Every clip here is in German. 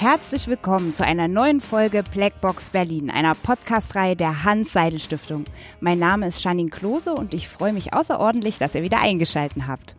Herzlich willkommen zu einer neuen Folge Blackbox Berlin, einer Podcastreihe der Hans-Seidel-Stiftung. Mein Name ist Janine Klose und ich freue mich außerordentlich, dass ihr wieder eingeschaltet habt.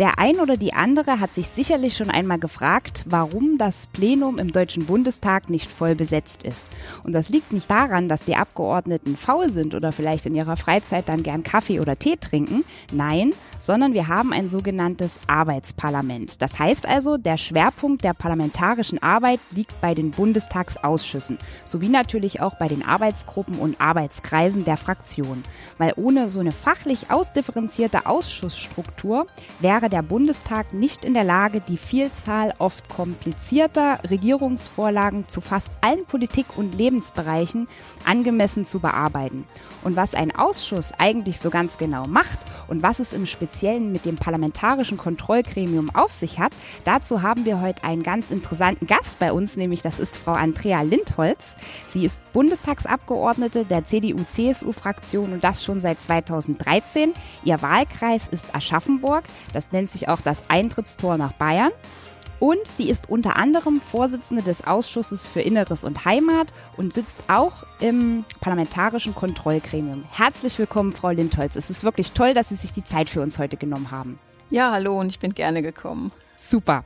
Der ein oder die andere hat sich sicherlich schon einmal gefragt, warum das Plenum im Deutschen Bundestag nicht voll besetzt ist. Und das liegt nicht daran, dass die Abgeordneten faul sind oder vielleicht in ihrer Freizeit dann gern Kaffee oder Tee trinken. Nein, sondern wir haben ein sogenanntes Arbeitsparlament. Das heißt also, der Schwerpunkt der parlamentarischen Arbeit liegt bei den Bundestagsausschüssen, sowie natürlich auch bei den Arbeitsgruppen und Arbeitskreisen der Fraktionen. Weil ohne so eine fachlich ausdifferenzierte Ausschussstruktur wäre wäre der Bundestag nicht in der Lage, die Vielzahl oft komplizierter Regierungsvorlagen zu fast allen Politik- und Lebensbereichen angemessen zu bearbeiten. Und was ein Ausschuss eigentlich so ganz genau macht und was es im Speziellen mit dem parlamentarischen Kontrollgremium auf sich hat, dazu haben wir heute einen ganz interessanten Gast bei uns, nämlich das ist Frau Andrea Lindholz. Sie ist Bundestagsabgeordnete der CDU-CSU-Fraktion und das schon seit 2013. Ihr Wahlkreis ist Aschaffenburg. Das nennt sich auch das Eintrittstor nach Bayern. Und sie ist unter anderem Vorsitzende des Ausschusses für Inneres und Heimat und sitzt auch im parlamentarischen Kontrollgremium. Herzlich willkommen, Frau Lindholz. Es ist wirklich toll, dass Sie sich die Zeit für uns heute genommen haben. Ja, hallo und ich bin gerne gekommen. Super.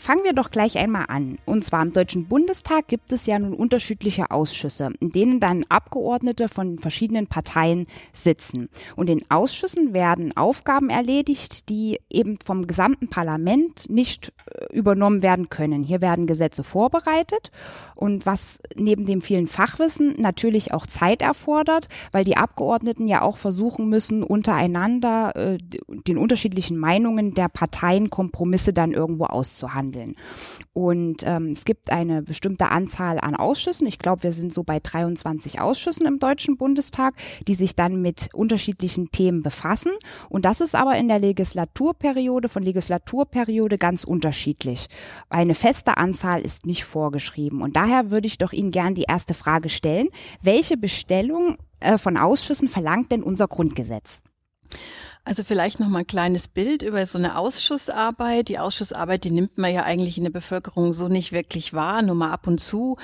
Fangen wir doch gleich einmal an. Und zwar im Deutschen Bundestag gibt es ja nun unterschiedliche Ausschüsse, in denen dann Abgeordnete von verschiedenen Parteien sitzen. Und in Ausschüssen werden Aufgaben erledigt, die eben vom gesamten Parlament nicht äh, übernommen werden können. Hier werden Gesetze vorbereitet und was neben dem vielen Fachwissen natürlich auch Zeit erfordert, weil die Abgeordneten ja auch versuchen müssen, untereinander äh, den unterschiedlichen Meinungen der Parteien Kompromisse dann irgendwo auszuhandeln handeln. Und ähm, es gibt eine bestimmte Anzahl an Ausschüssen. Ich glaube, wir sind so bei 23 Ausschüssen im Deutschen Bundestag, die sich dann mit unterschiedlichen Themen befassen. Und das ist aber in der Legislaturperiode von Legislaturperiode ganz unterschiedlich. Eine feste Anzahl ist nicht vorgeschrieben. Und daher würde ich doch Ihnen gern die erste Frage stellen. Welche Bestellung äh, von Ausschüssen verlangt denn unser Grundgesetz? Also vielleicht noch mal ein kleines Bild über so eine Ausschussarbeit. Die Ausschussarbeit, die nimmt man ja eigentlich in der Bevölkerung so nicht wirklich wahr, nur mal ab und zu.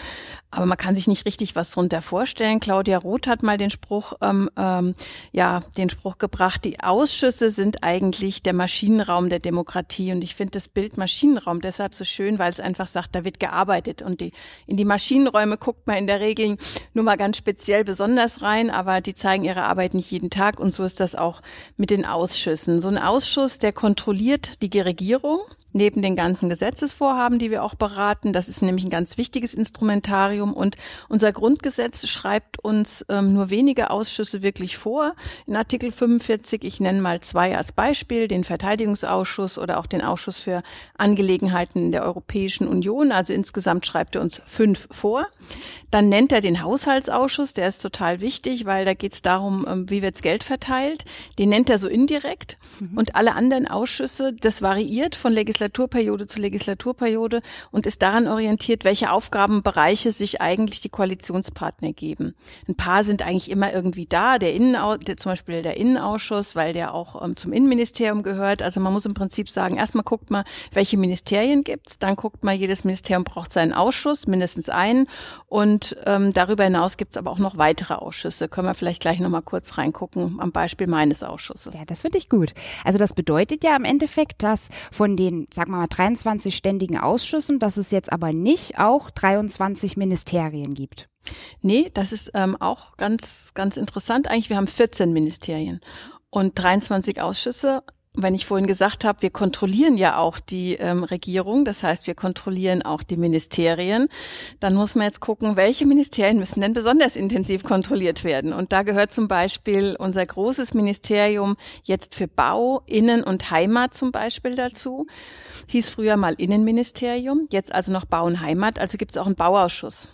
Aber man kann sich nicht richtig was drunter vorstellen. Claudia Roth hat mal den Spruch, ähm, ähm, ja, den Spruch gebracht: Die Ausschüsse sind eigentlich der Maschinenraum der Demokratie. Und ich finde das Bild Maschinenraum deshalb so schön, weil es einfach sagt, da wird gearbeitet. Und die, in die Maschinenräume guckt man in der Regel nur mal ganz speziell besonders rein, aber die zeigen ihre Arbeit nicht jeden Tag. Und so ist das auch mit den Ausschüssen. So ein Ausschuss, der kontrolliert die Regierung neben den ganzen Gesetzesvorhaben, die wir auch beraten. Das ist nämlich ein ganz wichtiges Instrumentarium und unser Grundgesetz schreibt uns ähm, nur wenige Ausschüsse wirklich vor. In Artikel 45, ich nenne mal zwei als Beispiel, den Verteidigungsausschuss oder auch den Ausschuss für Angelegenheiten der Europäischen Union. Also insgesamt schreibt er uns fünf vor. Dann nennt er den Haushaltsausschuss, der ist total wichtig, weil da geht es darum, ähm, wie wirds Geld verteilt. Den nennt er so indirekt. Mhm. Und alle anderen Ausschüsse, das variiert von Legislativ Legislaturperiode zu Legislaturperiode und ist daran orientiert, welche Aufgabenbereiche sich eigentlich die Koalitionspartner geben. Ein paar sind eigentlich immer irgendwie da, der Innenau zum Beispiel der Innenausschuss, weil der auch ähm, zum Innenministerium gehört. Also man muss im Prinzip sagen, erstmal guckt man, welche Ministerien gibt's, dann guckt man, jedes Ministerium braucht seinen Ausschuss, mindestens einen. Und ähm, darüber hinaus gibt's aber auch noch weitere Ausschüsse. Können wir vielleicht gleich nochmal kurz reingucken am Beispiel meines Ausschusses. Ja, das finde ich gut. Also das bedeutet ja im Endeffekt, dass von den sagen wir mal, 23 ständigen Ausschüssen, dass es jetzt aber nicht auch 23 Ministerien gibt. Nee, das ist ähm, auch ganz, ganz interessant. Eigentlich, wir haben 14 Ministerien und 23 Ausschüsse wenn ich vorhin gesagt habe, wir kontrollieren ja auch die ähm, Regierung, das heißt, wir kontrollieren auch die Ministerien, dann muss man jetzt gucken, welche Ministerien müssen denn besonders intensiv kontrolliert werden. Und da gehört zum Beispiel unser großes Ministerium jetzt für Bau, Innen und Heimat zum Beispiel dazu. Hieß früher mal Innenministerium, jetzt also noch Bau und Heimat, also gibt es auch einen Bauausschuss.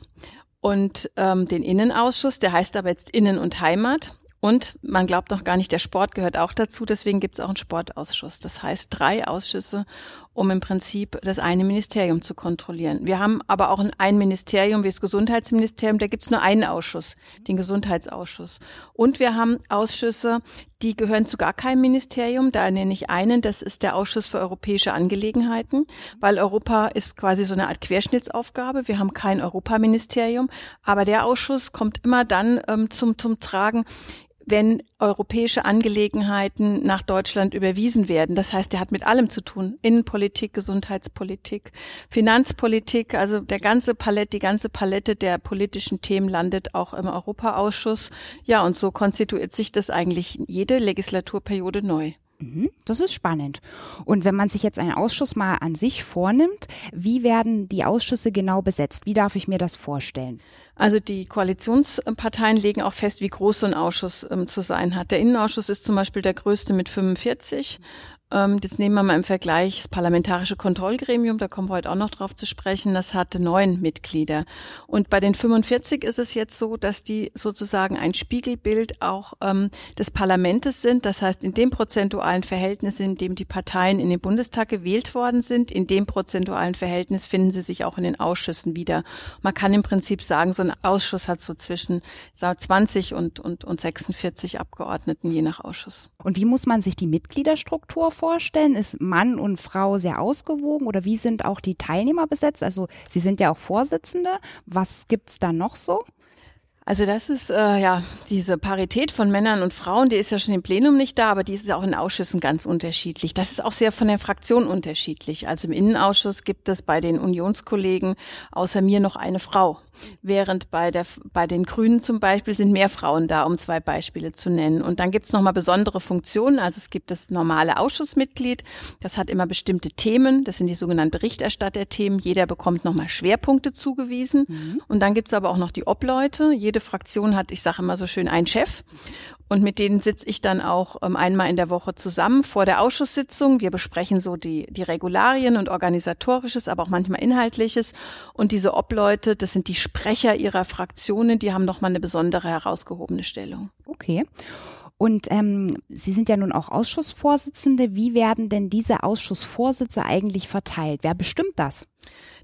Und ähm, den Innenausschuss, der heißt aber jetzt Innen und Heimat. Und man glaubt noch gar nicht, der Sport gehört auch dazu. Deswegen gibt es auch einen Sportausschuss. Das heißt drei Ausschüsse um im Prinzip das eine Ministerium zu kontrollieren. Wir haben aber auch ein Ministerium wie das Gesundheitsministerium, da gibt es nur einen Ausschuss, den Gesundheitsausschuss. Und wir haben Ausschüsse, die gehören zu gar keinem Ministerium. Da nenne ich einen, das ist der Ausschuss für europäische Angelegenheiten, weil Europa ist quasi so eine Art Querschnittsaufgabe. Wir haben kein Europaministerium, aber der Ausschuss kommt immer dann ähm, zum, zum Tragen, wenn europäische Angelegenheiten nach Deutschland überwiesen werden. Das heißt, er hat mit allem zu tun. Innenpolitik, Gesundheitspolitik, Finanzpolitik, also der ganze Palette, die ganze Palette der politischen Themen landet auch im Europaausschuss. Ja, und so konstituiert sich das eigentlich jede Legislaturperiode neu. Mhm, das ist spannend. Und wenn man sich jetzt einen Ausschuss mal an sich vornimmt, wie werden die Ausschüsse genau besetzt? Wie darf ich mir das vorstellen? Also die Koalitionsparteien legen auch fest, wie groß so ein Ausschuss ähm, zu sein hat. Der Innenausschuss ist zum Beispiel der größte mit 45 ähm, jetzt nehmen wir mal im Vergleich das Parlamentarische Kontrollgremium, da kommen wir heute auch noch drauf zu sprechen, das hatte neun Mitglieder. Und bei den 45 ist es jetzt so, dass die sozusagen ein Spiegelbild auch ähm, des Parlamentes sind. Das heißt, in dem prozentualen Verhältnis, in dem die Parteien in den Bundestag gewählt worden sind, in dem prozentualen Verhältnis finden sie sich auch in den Ausschüssen wieder. Man kann im Prinzip sagen, so ein Ausschuss hat so zwischen 20 und, und, und 46 Abgeordneten je nach Ausschuss. Und wie muss man sich die Mitgliederstruktur vorstellen? Ist Mann und Frau sehr ausgewogen oder wie sind auch die Teilnehmer besetzt? Also Sie sind ja auch Vorsitzende. Was gibt's da noch so? Also das ist äh, ja diese Parität von Männern und Frauen, die ist ja schon im Plenum nicht da, aber die ist ja auch in Ausschüssen ganz unterschiedlich. Das ist auch sehr von der Fraktion unterschiedlich. Also im Innenausschuss gibt es bei den Unionskollegen außer mir noch eine Frau während bei, der, bei den Grünen zum Beispiel sind mehr Frauen da, um zwei Beispiele zu nennen. Und dann gibt es nochmal besondere Funktionen. Also es gibt das normale Ausschussmitglied, das hat immer bestimmte Themen, das sind die sogenannten Berichterstatterthemen. Jeder bekommt nochmal Schwerpunkte zugewiesen. Mhm. Und dann gibt es aber auch noch die Obleute. Jede Fraktion hat, ich sage immer so schön, einen Chef. Und mit denen sitze ich dann auch ähm, einmal in der Woche zusammen vor der Ausschusssitzung. Wir besprechen so die, die Regularien und organisatorisches, aber auch manchmal inhaltliches. Und diese Obleute, das sind die Sprecher ihrer Fraktionen, die haben nochmal eine besondere herausgehobene Stellung. Okay. Und ähm, Sie sind ja nun auch Ausschussvorsitzende. Wie werden denn diese Ausschussvorsitze eigentlich verteilt? Wer bestimmt das?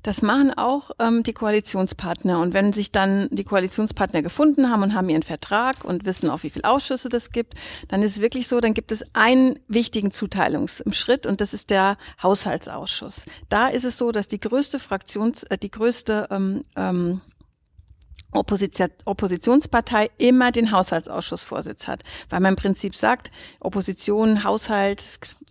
Das machen auch ähm, die Koalitionspartner. Und wenn sich dann die Koalitionspartner gefunden haben und haben ihren Vertrag und wissen auch, wie viele Ausschüsse das gibt, dann ist es wirklich so, dann gibt es einen wichtigen Zuteilungsschritt und das ist der Haushaltsausschuss. Da ist es so, dass die größte Fraktions, äh, die größte ähm, ähm, Opposition, Oppositionspartei immer den Haushaltsausschussvorsitz hat, weil man im Prinzip sagt, Opposition, Haushalt,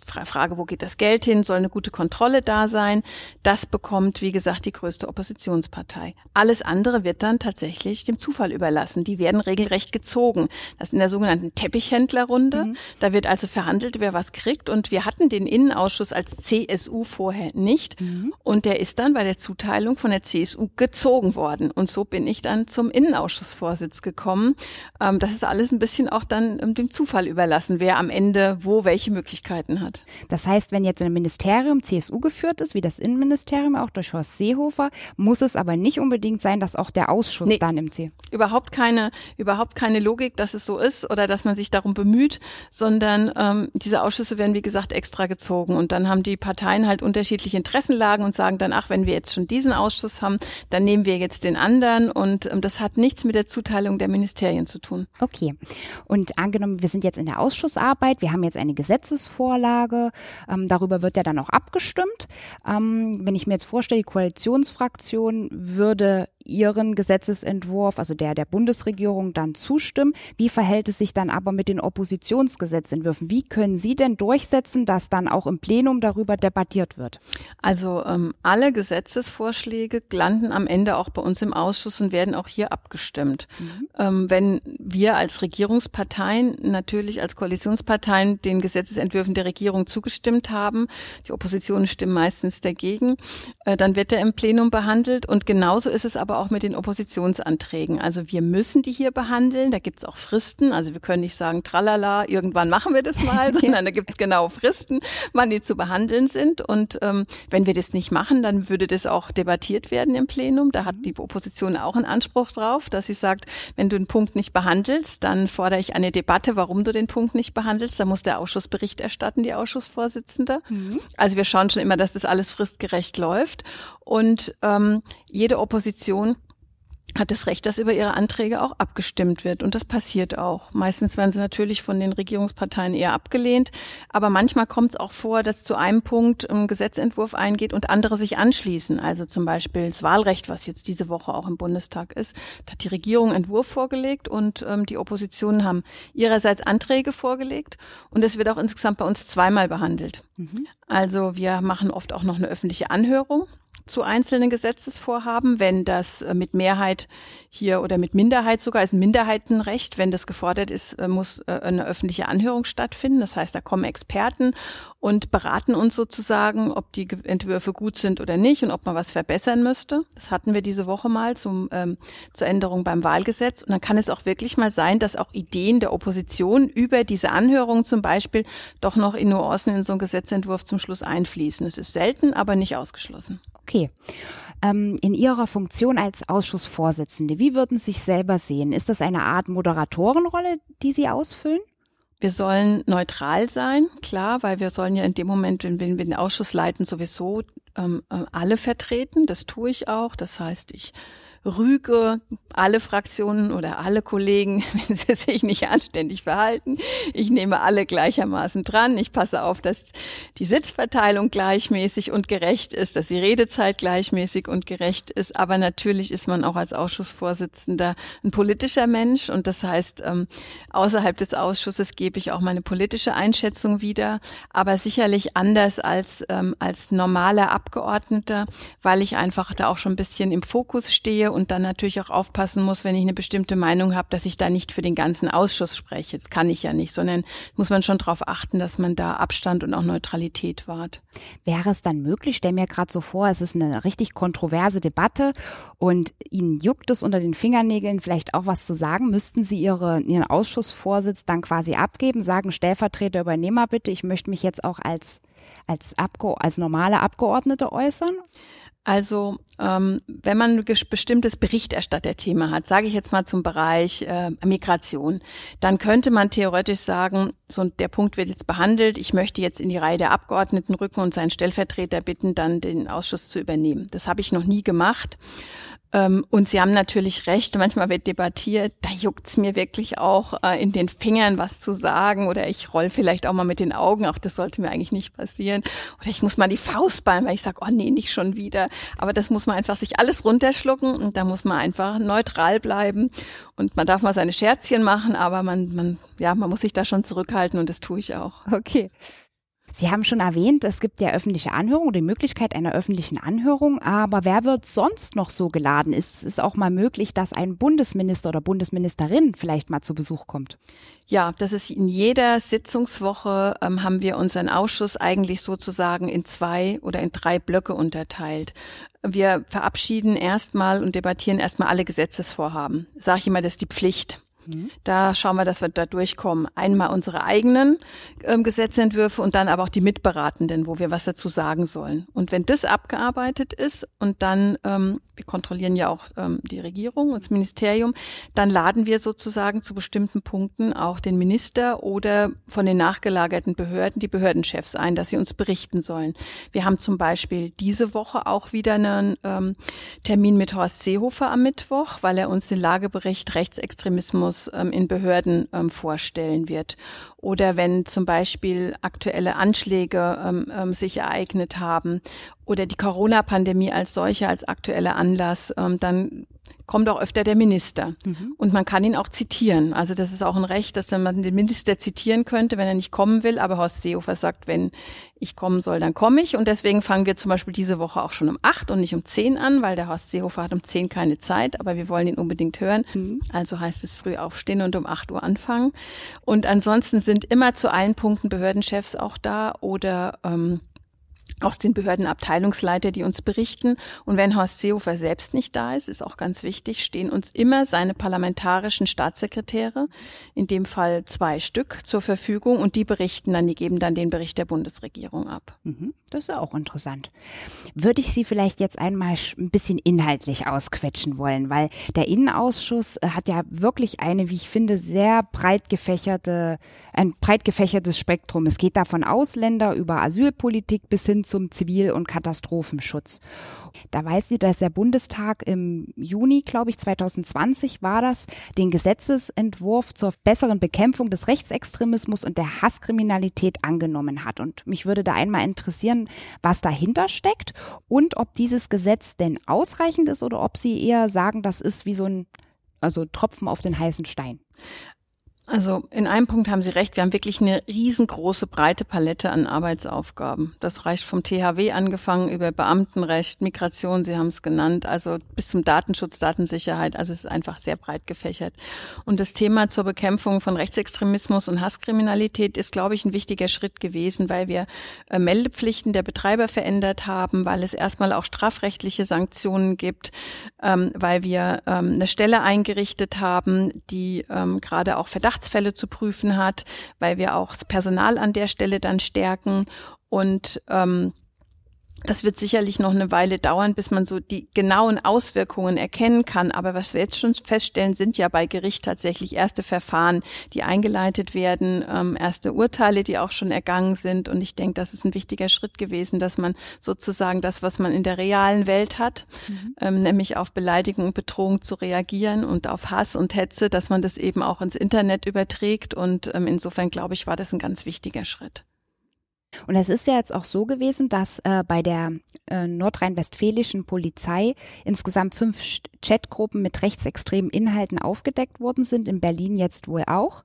Frage, wo geht das Geld hin, soll eine gute Kontrolle da sein. Das bekommt, wie gesagt, die größte Oppositionspartei. Alles andere wird dann tatsächlich dem Zufall überlassen. Die werden regelrecht gezogen. Das ist in der sogenannten Teppichhändlerrunde. Mhm. Da wird also verhandelt, wer was kriegt. Und wir hatten den Innenausschuss als CSU vorher nicht. Mhm. Und der ist dann bei der Zuteilung von der CSU gezogen worden. Und so bin ich dann zum Innenausschussvorsitz gekommen. Ähm, das ist alles ein bisschen auch dann ähm, dem Zufall überlassen, wer am Ende wo welche Möglichkeiten hat. Das heißt, wenn jetzt ein Ministerium CSU geführt ist, wie das Innenministerium auch durch Horst Seehofer, muss es aber nicht unbedingt sein, dass auch der Ausschuss nee, dann im C. Überhaupt keine, überhaupt keine Logik, dass es so ist oder dass man sich darum bemüht, sondern ähm, diese Ausschüsse werden, wie gesagt, extra gezogen. Und dann haben die Parteien halt unterschiedliche Interessenlagen und sagen dann, ach, wenn wir jetzt schon diesen Ausschuss haben, dann nehmen wir jetzt den anderen. Und ähm, das hat nichts mit der Zuteilung der Ministerien zu tun. Okay. Und angenommen, wir sind jetzt in der Ausschussarbeit, wir haben jetzt eine Gesetzesvorlage, Vorlage. Ähm, darüber wird ja dann auch abgestimmt. Ähm, wenn ich mir jetzt vorstelle, die Koalitionsfraktion würde ihren Gesetzesentwurf, also der der Bundesregierung, dann zustimmen. Wie verhält es sich dann aber mit den Oppositionsgesetzentwürfen? Wie können Sie denn durchsetzen, dass dann auch im Plenum darüber debattiert wird? Also ähm, alle Gesetzesvorschläge landen am Ende auch bei uns im Ausschuss und werden auch hier abgestimmt. Mhm. Ähm, wenn wir als Regierungsparteien natürlich als Koalitionsparteien den Gesetzesentwürfen der Regierung zugestimmt haben, die Opposition stimmt meistens dagegen, äh, dann wird er im Plenum behandelt und genauso ist es aber aber auch mit den Oppositionsanträgen. Also wir müssen die hier behandeln. Da gibt's auch Fristen. Also wir können nicht sagen, tralala, irgendwann machen wir das mal, sondern da gibt's genau Fristen, wann die zu behandeln sind. Und ähm, wenn wir das nicht machen, dann würde das auch debattiert werden im Plenum. Da hat die Opposition auch einen Anspruch drauf, dass sie sagt, wenn du einen Punkt nicht behandelst, dann fordere ich eine Debatte, warum du den Punkt nicht behandelst. Da muss der Ausschuss Bericht erstatten, die Ausschussvorsitzende. Mhm. Also wir schauen schon immer, dass das alles fristgerecht läuft. Und ähm, jede Opposition hat das Recht, dass über ihre Anträge auch abgestimmt wird. Und das passiert auch. Meistens werden sie natürlich von den Regierungsparteien eher abgelehnt. Aber manchmal kommt es auch vor, dass zu einem Punkt ein Gesetzentwurf eingeht und andere sich anschließen. Also zum Beispiel das Wahlrecht, was jetzt diese Woche auch im Bundestag ist. Da hat die Regierung einen Entwurf vorgelegt und ähm, die Oppositionen haben ihrerseits Anträge vorgelegt. Und es wird auch insgesamt bei uns zweimal behandelt. Mhm. Also wir machen oft auch noch eine öffentliche Anhörung zu einzelnen Gesetzesvorhaben, wenn das äh, mit Mehrheit hier oder mit Minderheit sogar ist ein Minderheitenrecht, wenn das gefordert ist, äh, muss äh, eine öffentliche Anhörung stattfinden. Das heißt, da kommen Experten und beraten uns sozusagen, ob die Entwürfe gut sind oder nicht und ob man was verbessern müsste. Das hatten wir diese Woche mal zum, ähm, zur Änderung beim Wahlgesetz. Und dann kann es auch wirklich mal sein, dass auch Ideen der Opposition über diese Anhörung zum Beispiel doch noch in Nuancen in so einen Gesetzentwurf zum Schluss einfließen. Es ist selten, aber nicht ausgeschlossen. Okay. Ähm, in Ihrer Funktion als Ausschussvorsitzende, wie würden Sie sich selber sehen? Ist das eine Art Moderatorenrolle, die Sie ausfüllen? Wir sollen neutral sein, klar, weil wir sollen ja in dem Moment, wenn wir den Ausschuss leiten, sowieso ähm, äh, alle vertreten. Das tue ich auch. Das heißt, ich rüge alle Fraktionen oder alle Kollegen, wenn sie sich nicht anständig verhalten. Ich nehme alle gleichermaßen dran. Ich passe auf, dass die Sitzverteilung gleichmäßig und gerecht ist, dass die Redezeit gleichmäßig und gerecht ist. Aber natürlich ist man auch als Ausschussvorsitzender ein politischer Mensch und das heißt, ähm, außerhalb des Ausschusses gebe ich auch meine politische Einschätzung wieder, aber sicherlich anders als, ähm, als normaler Abgeordneter, weil ich einfach da auch schon ein bisschen im Fokus stehe und dann natürlich auch aufpassen muss, wenn ich eine bestimmte Meinung habe, dass ich da nicht für den ganzen Ausschuss spreche. Das kann ich ja nicht, sondern muss man schon darauf achten, dass man da Abstand und auch Neutralität wahrt. Wäre es dann möglich, stell mir gerade so vor, es ist eine richtig kontroverse Debatte und Ihnen juckt es unter den Fingernägeln, vielleicht auch was zu sagen, müssten Sie Ihre, Ihren Ausschussvorsitz dann quasi abgeben, sagen, Stellvertreter, Übernehmer bitte, ich möchte mich jetzt auch als als, Abge als normale Abgeordnete äußern? Also ähm, wenn man ein bestimmtes Berichterstatterthema hat, sage ich jetzt mal zum Bereich äh, Migration, dann könnte man theoretisch sagen, so der Punkt wird jetzt behandelt, ich möchte jetzt in die Reihe der Abgeordneten rücken und seinen Stellvertreter bitten, dann den Ausschuss zu übernehmen. Das habe ich noch nie gemacht. Ähm, und Sie haben natürlich recht, manchmal wird debattiert, da juckt's mir wirklich auch äh, in den Fingern was zu sagen oder ich roll vielleicht auch mal mit den Augen, auch das sollte mir eigentlich nicht passieren. Oder ich muss mal die Faust ballen, weil ich sage, oh nee, nicht schon wieder. Aber das muss man einfach sich alles runterschlucken und da muss man einfach neutral bleiben. Und man darf mal seine Scherzchen machen, aber man, man, ja, man muss sich da schon zurückhalten und das tue ich auch. Okay. Sie haben schon erwähnt, es gibt ja öffentliche Anhörung, die Möglichkeit einer öffentlichen Anhörung, aber wer wird sonst noch so geladen? Ist es auch mal möglich, dass ein Bundesminister oder Bundesministerin vielleicht mal zu Besuch kommt? Ja, das ist in jeder Sitzungswoche ähm, haben wir unseren Ausschuss eigentlich sozusagen in zwei oder in drei Blöcke unterteilt. Wir verabschieden erstmal und debattieren erstmal alle Gesetzesvorhaben. Sage ich immer, das ist die Pflicht. Mhm. Da schauen wir, dass wir da durchkommen. Einmal unsere eigenen ähm, Gesetzentwürfe und dann aber auch die Mitberatenden, wo wir was dazu sagen sollen. Und wenn das abgearbeitet ist und dann, ähm, wir kontrollieren ja auch ähm, die Regierung und das Ministerium, dann laden wir sozusagen zu bestimmten Punkten auch den Minister oder von den nachgelagerten Behörden die Behördenchefs ein, dass sie uns berichten sollen. Wir haben zum Beispiel diese Woche auch wieder einen ähm, Termin mit Horst Seehofer am Mittwoch, weil er uns den Lagebericht Rechtsextremismus ähm, in Behörden ähm, vorstellen wird. Oder wenn zum Beispiel aktuelle Anschläge ähm, ähm, sich ereignet haben oder die Corona-Pandemie als solche, als aktueller Anlass, ähm, dann kommt auch öfter der Minister. Mhm. Und man kann ihn auch zitieren. Also das ist auch ein Recht, dass man den Minister zitieren könnte, wenn er nicht kommen will. Aber Horst Seehofer sagt, wenn ich kommen soll, dann komme ich. Und deswegen fangen wir zum Beispiel diese Woche auch schon um acht und nicht um zehn an, weil der Horst Seehofer hat um zehn keine Zeit, aber wir wollen ihn unbedingt hören. Mhm. Also heißt es früh aufstehen und um acht Uhr anfangen. Und ansonsten sind immer zu allen Punkten Behördenchefs auch da oder ähm, aus den Behördenabteilungsleiter, die uns berichten. Und wenn Horst Seehofer selbst nicht da ist, ist auch ganz wichtig, stehen uns immer seine parlamentarischen Staatssekretäre, in dem Fall zwei Stück, zur Verfügung und die berichten dann, die geben dann den Bericht der Bundesregierung ab. Mhm, das ist ja auch interessant. Würde ich Sie vielleicht jetzt einmal ein bisschen inhaltlich ausquetschen wollen, weil der Innenausschuss äh, hat ja wirklich eine, wie ich finde, sehr breit gefächerte, ein breit gefächertes Spektrum. Es geht da von Ausländer über Asylpolitik bis hin zum Zivil- und Katastrophenschutz. Da weiß sie, dass der Bundestag im Juni, glaube ich, 2020 war das, den Gesetzesentwurf zur besseren Bekämpfung des Rechtsextremismus und der Hasskriminalität angenommen hat. Und mich würde da einmal interessieren, was dahinter steckt und ob dieses Gesetz denn ausreichend ist oder ob Sie eher sagen, das ist wie so ein also Tropfen auf den heißen Stein. Also in einem Punkt haben Sie recht. Wir haben wirklich eine riesengroße, breite Palette an Arbeitsaufgaben. Das reicht vom THW angefangen über Beamtenrecht, Migration, Sie haben es genannt, also bis zum Datenschutz, Datensicherheit. Also es ist einfach sehr breit gefächert. Und das Thema zur Bekämpfung von Rechtsextremismus und Hasskriminalität ist, glaube ich, ein wichtiger Schritt gewesen, weil wir äh, Meldepflichten der Betreiber verändert haben, weil es erstmal auch strafrechtliche Sanktionen gibt, ähm, weil wir ähm, eine Stelle eingerichtet haben, die ähm, gerade auch Verdacht Verdachtsfälle zu prüfen hat, weil wir auch das Personal an der Stelle dann stärken. Und ähm, das wird sicherlich noch eine Weile dauern, bis man so die genauen Auswirkungen erkennen kann. Aber was wir jetzt schon feststellen, sind ja bei Gericht tatsächlich erste Verfahren, die eingeleitet werden, ähm, erste Urteile, die auch schon ergangen sind. Und ich denke, das ist ein wichtiger Schritt gewesen, dass man sozusagen das, was man in der realen Welt hat, mhm. ähm, nämlich auf Beleidigung und Bedrohung zu reagieren und auf Hass und Hetze, dass man das eben auch ins Internet überträgt. Und ähm, insofern, glaube ich, war das ein ganz wichtiger Schritt. Und es ist ja jetzt auch so gewesen, dass äh, bei der äh, nordrhein-westfälischen Polizei insgesamt fünf Chatgruppen mit rechtsextremen Inhalten aufgedeckt worden sind, in Berlin jetzt wohl auch.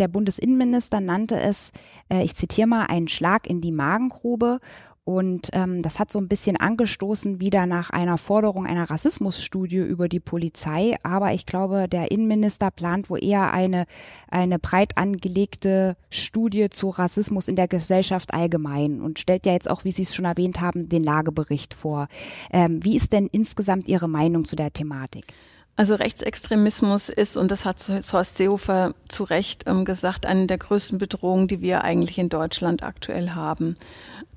Der Bundesinnenminister nannte es, äh, ich zitiere mal, einen Schlag in die Magengrube und ähm, das hat so ein bisschen angestoßen wieder nach einer Forderung einer Rassismusstudie über die Polizei. Aber ich glaube, der Innenminister plant wohl eher eine, eine breit angelegte Studie zu Rassismus in der Gesellschaft allgemein und stellt ja jetzt auch, wie Sie es schon erwähnt haben, den Lagebericht vor. Ähm, wie ist denn insgesamt Ihre Meinung zu der Thematik? Also Rechtsextremismus ist, und das hat Horst Seehofer zu Recht ähm, gesagt, eine der größten Bedrohungen, die wir eigentlich in Deutschland aktuell haben.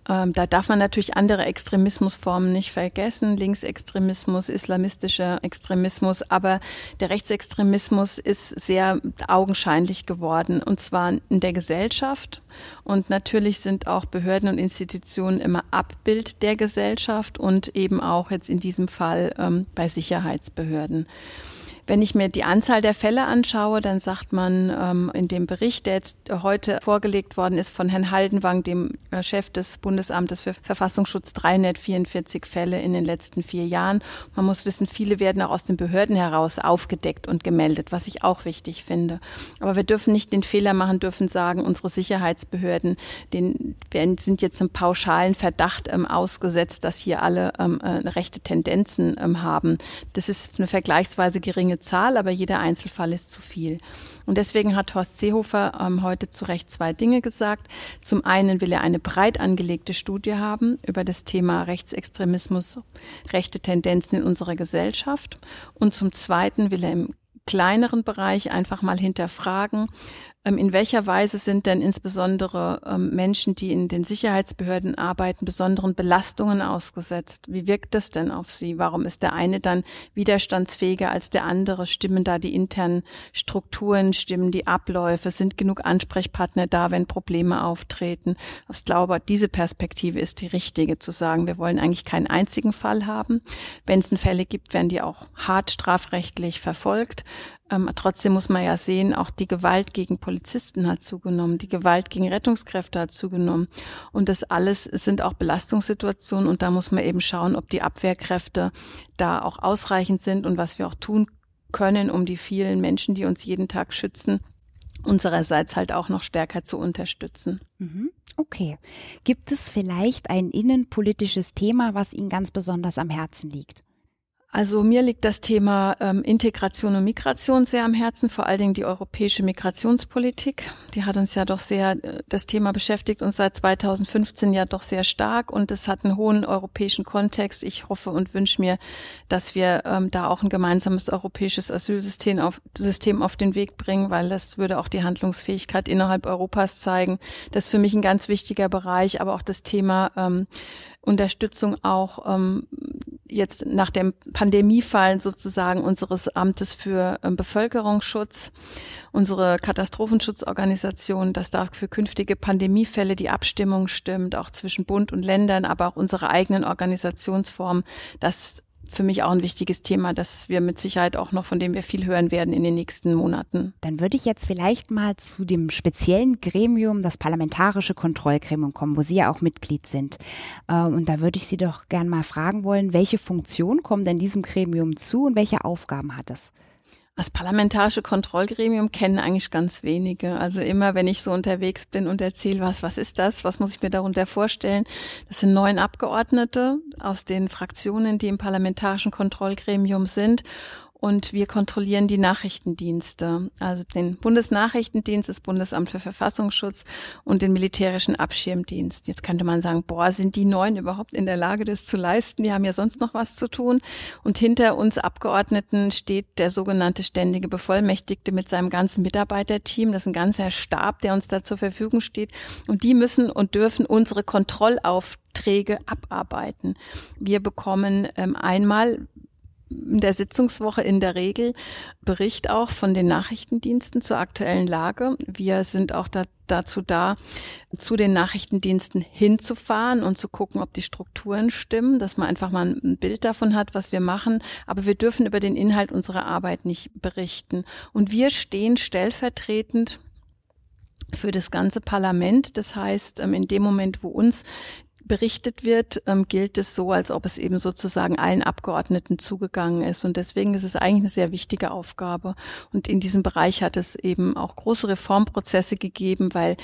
Ähm, da darf man natürlich andere Extremismusformen nicht vergessen, Linksextremismus, islamistischer Extremismus, aber der Rechtsextremismus ist sehr augenscheinlich geworden, und zwar in der Gesellschaft. Und natürlich sind auch Behörden und Institutionen immer Abbild der Gesellschaft und eben auch jetzt in diesem Fall ähm, bei Sicherheitsbehörden. Wenn ich mir die Anzahl der Fälle anschaue, dann sagt man ähm, in dem Bericht, der jetzt heute vorgelegt worden ist von Herrn Haldenwang, dem äh, Chef des Bundesamtes für Verfassungsschutz, 344 Fälle in den letzten vier Jahren. Man muss wissen, viele werden auch aus den Behörden heraus aufgedeckt und gemeldet, was ich auch wichtig finde. Aber wir dürfen nicht den Fehler machen, dürfen sagen, unsere Sicherheitsbehörden den, sind jetzt im pauschalen Verdacht ähm, ausgesetzt, dass hier alle ähm, äh, rechte Tendenzen ähm, haben. Das ist eine vergleichsweise geringe Zahl, aber jeder Einzelfall ist zu viel. Und deswegen hat Horst Seehofer ähm, heute zu Recht zwei Dinge gesagt. Zum einen will er eine breit angelegte Studie haben über das Thema Rechtsextremismus, rechte Tendenzen in unserer Gesellschaft. Und zum zweiten will er im kleineren Bereich einfach mal hinterfragen, in welcher Weise sind denn insbesondere ähm, Menschen, die in den Sicherheitsbehörden arbeiten, besonderen Belastungen ausgesetzt? Wie wirkt das denn auf sie? Warum ist der eine dann widerstandsfähiger als der andere? Stimmen da die internen Strukturen, stimmen die Abläufe? Sind genug Ansprechpartner da, wenn Probleme auftreten? Ich glaube, diese Perspektive ist die richtige, zu sagen, wir wollen eigentlich keinen einzigen Fall haben. Wenn es Fälle gibt, werden die auch hart strafrechtlich verfolgt. Ähm, trotzdem muss man ja sehen, auch die Gewalt gegen Polizisten hat zugenommen, die Gewalt gegen Rettungskräfte hat zugenommen. Und das alles sind auch Belastungssituationen und da muss man eben schauen, ob die Abwehrkräfte da auch ausreichend sind und was wir auch tun können, um die vielen Menschen, die uns jeden Tag schützen, unsererseits halt auch noch stärker zu unterstützen. Mhm. Okay. Gibt es vielleicht ein innenpolitisches Thema, was Ihnen ganz besonders am Herzen liegt? Also mir liegt das Thema ähm, Integration und Migration sehr am Herzen, vor allen Dingen die europäische Migrationspolitik. Die hat uns ja doch sehr, äh, das Thema beschäftigt uns seit 2015 ja doch sehr stark und es hat einen hohen europäischen Kontext. Ich hoffe und wünsche mir, dass wir ähm, da auch ein gemeinsames europäisches Asylsystem auf, System auf den Weg bringen, weil das würde auch die Handlungsfähigkeit innerhalb Europas zeigen. Das ist für mich ein ganz wichtiger Bereich, aber auch das Thema ähm, Unterstützung auch ähm, jetzt nach dem Pandemiefallen sozusagen unseres Amtes für ähm, Bevölkerungsschutz, unsere Katastrophenschutzorganisation, dass da für künftige Pandemiefälle die Abstimmung stimmt, auch zwischen Bund und Ländern, aber auch unsere eigenen Organisationsformen, dass für mich auch ein wichtiges Thema, das wir mit Sicherheit auch noch, von dem wir viel hören werden in den nächsten Monaten. Dann würde ich jetzt vielleicht mal zu dem speziellen Gremium, das Parlamentarische Kontrollgremium kommen, wo Sie ja auch Mitglied sind. Äh, und da würde ich Sie doch gern mal fragen wollen, welche Funktion kommen denn diesem Gremium zu und welche Aufgaben hat es? Das parlamentarische Kontrollgremium kennen eigentlich ganz wenige. Also immer, wenn ich so unterwegs bin und erzähle was, was ist das? Was muss ich mir darunter vorstellen? Das sind neun Abgeordnete aus den Fraktionen, die im parlamentarischen Kontrollgremium sind und wir kontrollieren die Nachrichtendienste, also den Bundesnachrichtendienst, das Bundesamt für Verfassungsschutz und den militärischen Abschirmdienst. Jetzt könnte man sagen, boah, sind die neun überhaupt in der Lage, das zu leisten? Die haben ja sonst noch was zu tun. Und hinter uns Abgeordneten steht der sogenannte ständige Bevollmächtigte mit seinem ganzen Mitarbeiterteam. Das ist ein ganzer Stab, der uns da zur Verfügung steht. Und die müssen und dürfen unsere Kontrollaufträge abarbeiten. Wir bekommen ähm, einmal in der Sitzungswoche in der Regel Bericht auch von den Nachrichtendiensten zur aktuellen Lage. Wir sind auch da, dazu da, zu den Nachrichtendiensten hinzufahren und zu gucken, ob die Strukturen stimmen, dass man einfach mal ein Bild davon hat, was wir machen. Aber wir dürfen über den Inhalt unserer Arbeit nicht berichten. Und wir stehen stellvertretend für das ganze Parlament. Das heißt, ähm, in dem Moment, wo uns berichtet wird, ähm, gilt es so, als ob es eben sozusagen allen Abgeordneten zugegangen ist. Und deswegen ist es eigentlich eine sehr wichtige Aufgabe. Und in diesem Bereich hat es eben auch große Reformprozesse gegeben, weil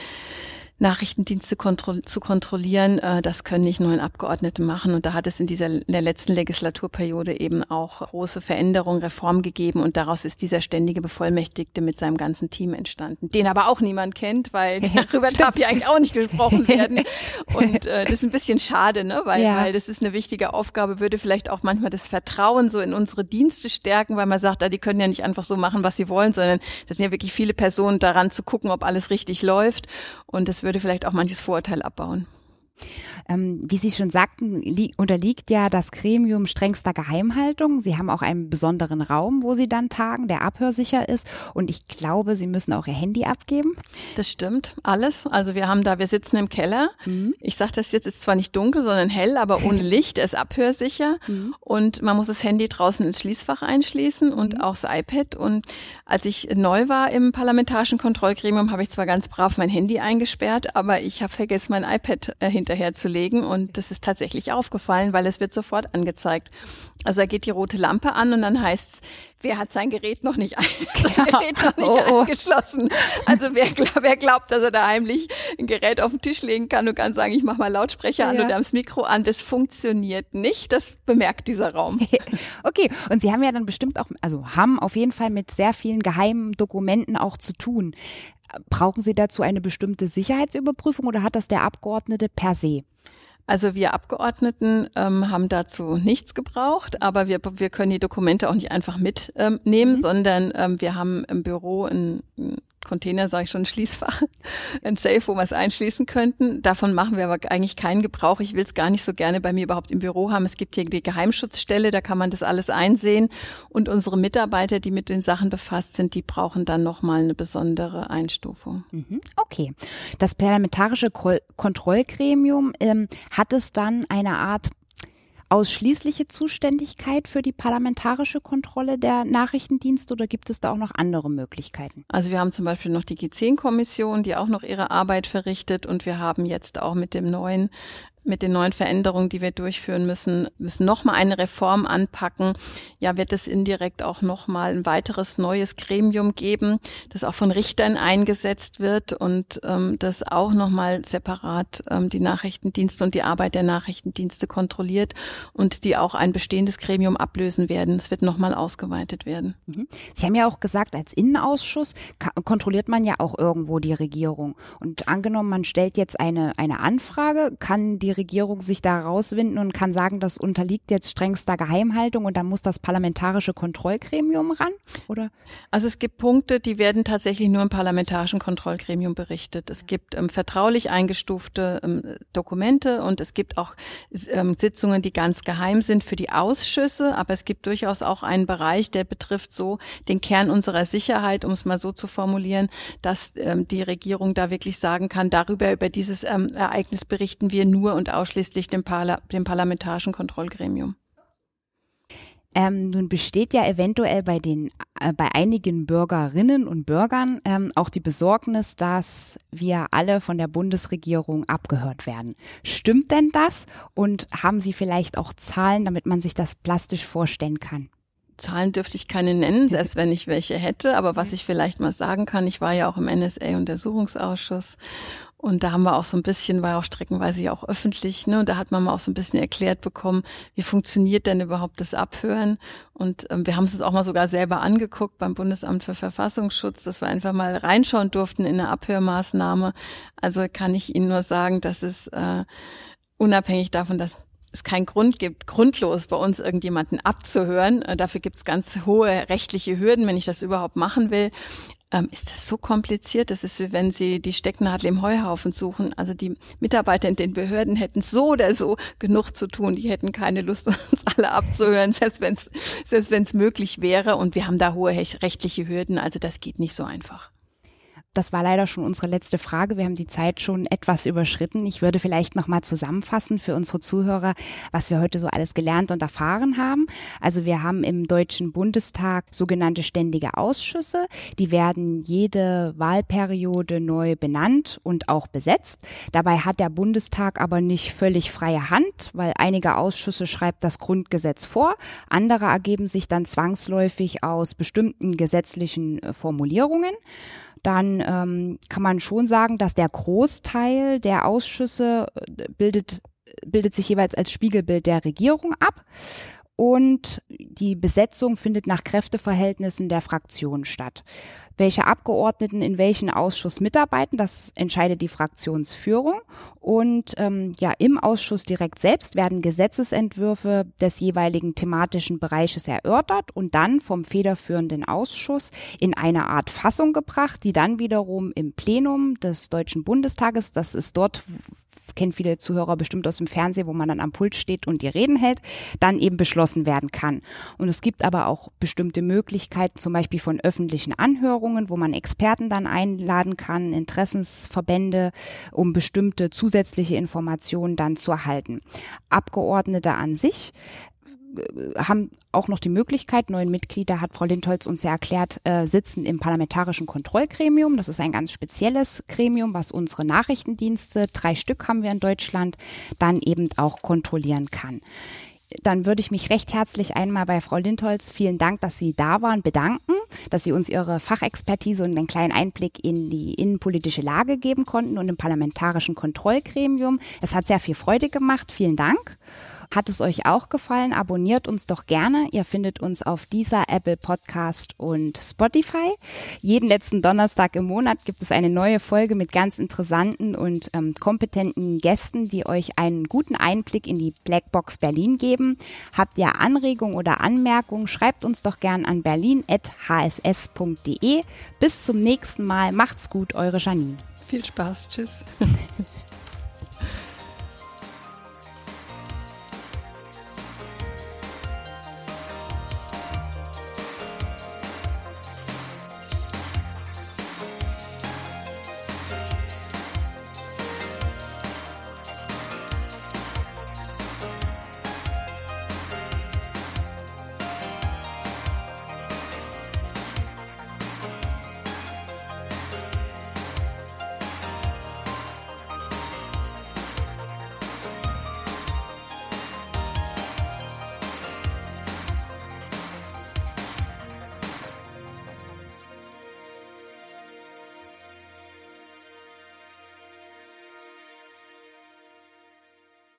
Nachrichtendienste kontro zu kontrollieren, äh, das können nicht nur ein Abgeordnete machen. Und da hat es in dieser in der letzten Legislaturperiode eben auch große Veränderungen, Reformen gegeben. Und daraus ist dieser ständige Bevollmächtigte mit seinem ganzen Team entstanden, den aber auch niemand kennt, weil darüber darf ja eigentlich auch nicht gesprochen werden. Und äh, das ist ein bisschen schade, ne? weil, ja. weil das ist eine wichtige Aufgabe, würde vielleicht auch manchmal das Vertrauen so in unsere Dienste stärken, weil man sagt, ah, die können ja nicht einfach so machen, was sie wollen, sondern das sind ja wirklich viele Personen daran zu gucken, ob alles richtig läuft. Und das würde vielleicht auch manches Vorurteil abbauen. Ähm, wie Sie schon sagten, unterliegt ja das Gremium strengster Geheimhaltung. Sie haben auch einen besonderen Raum, wo Sie dann tagen, der abhörsicher ist. Und ich glaube, Sie müssen auch Ihr Handy abgeben. Das stimmt, alles. Also wir haben da, wir sitzen im Keller. Mhm. Ich sage das jetzt, ist zwar nicht dunkel, sondern hell, aber ohne Licht. Er ist abhörsicher. Mhm. Und man muss das Handy draußen ins Schließfach einschließen und mhm. auch das iPad. Und als ich neu war im parlamentarischen Kontrollgremium, habe ich zwar ganz brav mein Handy eingesperrt, aber ich habe vergessen, mein iPad äh, hinterher zu legen und das ist tatsächlich aufgefallen, weil es wird sofort angezeigt. Also da geht die rote Lampe an und dann heißt es, wer hat sein Gerät noch nicht, ein sein Gerät noch nicht oh, oh. angeschlossen? Also wer, wer glaubt, dass er da heimlich ein Gerät auf den Tisch legen kann und kann sagen, ich mache mal Lautsprecher an ja. oder das Mikro an, das funktioniert nicht. Das bemerkt dieser Raum. Okay, und Sie haben ja dann bestimmt auch, also haben auf jeden Fall mit sehr vielen geheimen Dokumenten auch zu tun. Brauchen Sie dazu eine bestimmte Sicherheitsüberprüfung oder hat das der Abgeordnete per se? Also wir Abgeordneten ähm, haben dazu nichts gebraucht, aber wir, wir können die Dokumente auch nicht einfach mitnehmen, ähm, mhm. sondern ähm, wir haben im Büro ein, ein Container, sage ich schon, ein Schließfach, ein Safe, wo wir es einschließen könnten. Davon machen wir aber eigentlich keinen Gebrauch. Ich will es gar nicht so gerne bei mir überhaupt im Büro haben. Es gibt hier die Geheimschutzstelle, da kann man das alles einsehen. Und unsere Mitarbeiter, die mit den Sachen befasst sind, die brauchen dann nochmal eine besondere Einstufung. Mhm. Okay. Das parlamentarische Kontrollgremium, ähm, hat es dann eine Art ausschließliche Zuständigkeit für die parlamentarische Kontrolle der Nachrichtendienste oder gibt es da auch noch andere Möglichkeiten? Also wir haben zum Beispiel noch die G10-Kommission, die auch noch ihre Arbeit verrichtet und wir haben jetzt auch mit dem neuen mit den neuen Veränderungen, die wir durchführen müssen, müssen nochmal eine Reform anpacken. Ja, wird es indirekt auch nochmal ein weiteres neues Gremium geben, das auch von Richtern eingesetzt wird und ähm, das auch nochmal separat ähm, die Nachrichtendienste und die Arbeit der Nachrichtendienste kontrolliert und die auch ein bestehendes Gremium ablösen werden. Es wird nochmal ausgeweitet werden. Mhm. Sie haben ja auch gesagt, als Innenausschuss kontrolliert man ja auch irgendwo die Regierung. Und angenommen, man stellt jetzt eine, eine Anfrage, kann die Regierung sich da rauswinden und kann sagen, das unterliegt jetzt strengster Geheimhaltung und dann muss das parlamentarische Kontrollgremium ran? Oder? Also es gibt Punkte, die werden tatsächlich nur im parlamentarischen Kontrollgremium berichtet. Es gibt ähm, vertraulich eingestufte ähm, Dokumente und es gibt auch ähm, Sitzungen, die ganz geheim sind für die Ausschüsse, aber es gibt durchaus auch einen Bereich, der betrifft so den Kern unserer Sicherheit, um es mal so zu formulieren, dass ähm, die Regierung da wirklich sagen kann, darüber, über dieses ähm, Ereignis berichten wir nur und ausschließlich dem, Parla dem parlamentarischen Kontrollgremium. Ähm, nun besteht ja eventuell bei den äh, bei einigen Bürgerinnen und Bürgern ähm, auch die Besorgnis, dass wir alle von der Bundesregierung abgehört werden. Stimmt denn das? Und haben Sie vielleicht auch Zahlen, damit man sich das plastisch vorstellen kann? Zahlen dürfte ich keine nennen, selbst wenn ich welche hätte. Aber was ich vielleicht mal sagen kann, ich war ja auch im NSA-Untersuchungsausschuss und da haben wir auch so ein bisschen, war auch streckenweise ja auch öffentlich, ne? Und da hat man mal auch so ein bisschen erklärt bekommen, wie funktioniert denn überhaupt das Abhören? Und ähm, wir haben es uns auch mal sogar selber angeguckt beim Bundesamt für Verfassungsschutz, dass wir einfach mal reinschauen durften in eine Abhörmaßnahme. Also kann ich Ihnen nur sagen, dass es äh, unabhängig davon, dass es keinen Grund gibt, grundlos bei uns irgendjemanden abzuhören. Äh, dafür gibt es ganz hohe rechtliche Hürden, wenn ich das überhaupt machen will ähm, ist das so kompliziert. Das ist, wie wenn Sie die Stecknadel im Heuhaufen suchen. Also die Mitarbeiter in den Behörden hätten so oder so genug zu tun. Die hätten keine Lust, uns alle abzuhören, selbst wenn es selbst wenn's möglich wäre. Und wir haben da hohe rechtliche Hürden. Also das geht nicht so einfach. Das war leider schon unsere letzte Frage. Wir haben die Zeit schon etwas überschritten. Ich würde vielleicht noch mal zusammenfassen für unsere Zuhörer, was wir heute so alles gelernt und erfahren haben. Also wir haben im Deutschen Bundestag sogenannte ständige Ausschüsse. Die werden jede Wahlperiode neu benannt und auch besetzt. Dabei hat der Bundestag aber nicht völlig freie Hand, weil einige Ausschüsse schreibt das Grundgesetz vor. Andere ergeben sich dann zwangsläufig aus bestimmten gesetzlichen äh, Formulierungen dann ähm, kann man schon sagen, dass der Großteil der Ausschüsse äh, bildet, bildet sich jeweils als Spiegelbild der Regierung ab und die Besetzung findet nach Kräfteverhältnissen der Fraktionen statt. Welche Abgeordneten in welchen Ausschuss mitarbeiten, das entscheidet die Fraktionsführung. Und ähm, ja, im Ausschuss direkt selbst werden Gesetzesentwürfe des jeweiligen thematischen Bereiches erörtert und dann vom federführenden Ausschuss in eine Art Fassung gebracht, die dann wiederum im Plenum des Deutschen Bundestages, das ist dort, kennen viele Zuhörer bestimmt aus dem Fernsehen, wo man dann am Pult steht und die Reden hält, dann eben beschlossen werden kann. Und es gibt aber auch bestimmte Möglichkeiten, zum Beispiel von öffentlichen Anhörungen, wo man Experten dann einladen kann, Interessensverbände, um bestimmte zusätzliche Informationen dann zu erhalten. Abgeordnete an sich haben auch noch die Möglichkeit, neuen Mitglieder, hat Frau Lindholz uns ja erklärt, äh, sitzen im parlamentarischen Kontrollgremium. Das ist ein ganz spezielles Gremium, was unsere Nachrichtendienste, drei Stück haben wir in Deutschland, dann eben auch kontrollieren kann dann würde ich mich recht herzlich einmal bei Frau Lindholz, vielen Dank, dass Sie da waren, bedanken, dass Sie uns Ihre Fachexpertise und einen kleinen Einblick in die innenpolitische Lage geben konnten und im parlamentarischen Kontrollgremium. Es hat sehr viel Freude gemacht. Vielen Dank. Hat es euch auch gefallen? Abonniert uns doch gerne. Ihr findet uns auf dieser Apple Podcast und Spotify. Jeden letzten Donnerstag im Monat gibt es eine neue Folge mit ganz interessanten und ähm, kompetenten Gästen, die euch einen guten Einblick in die Blackbox Berlin geben. Habt ihr Anregungen oder Anmerkungen? Schreibt uns doch gern an berlin.hss.de. Bis zum nächsten Mal. Macht's gut, eure Janine. Viel Spaß. Tschüss.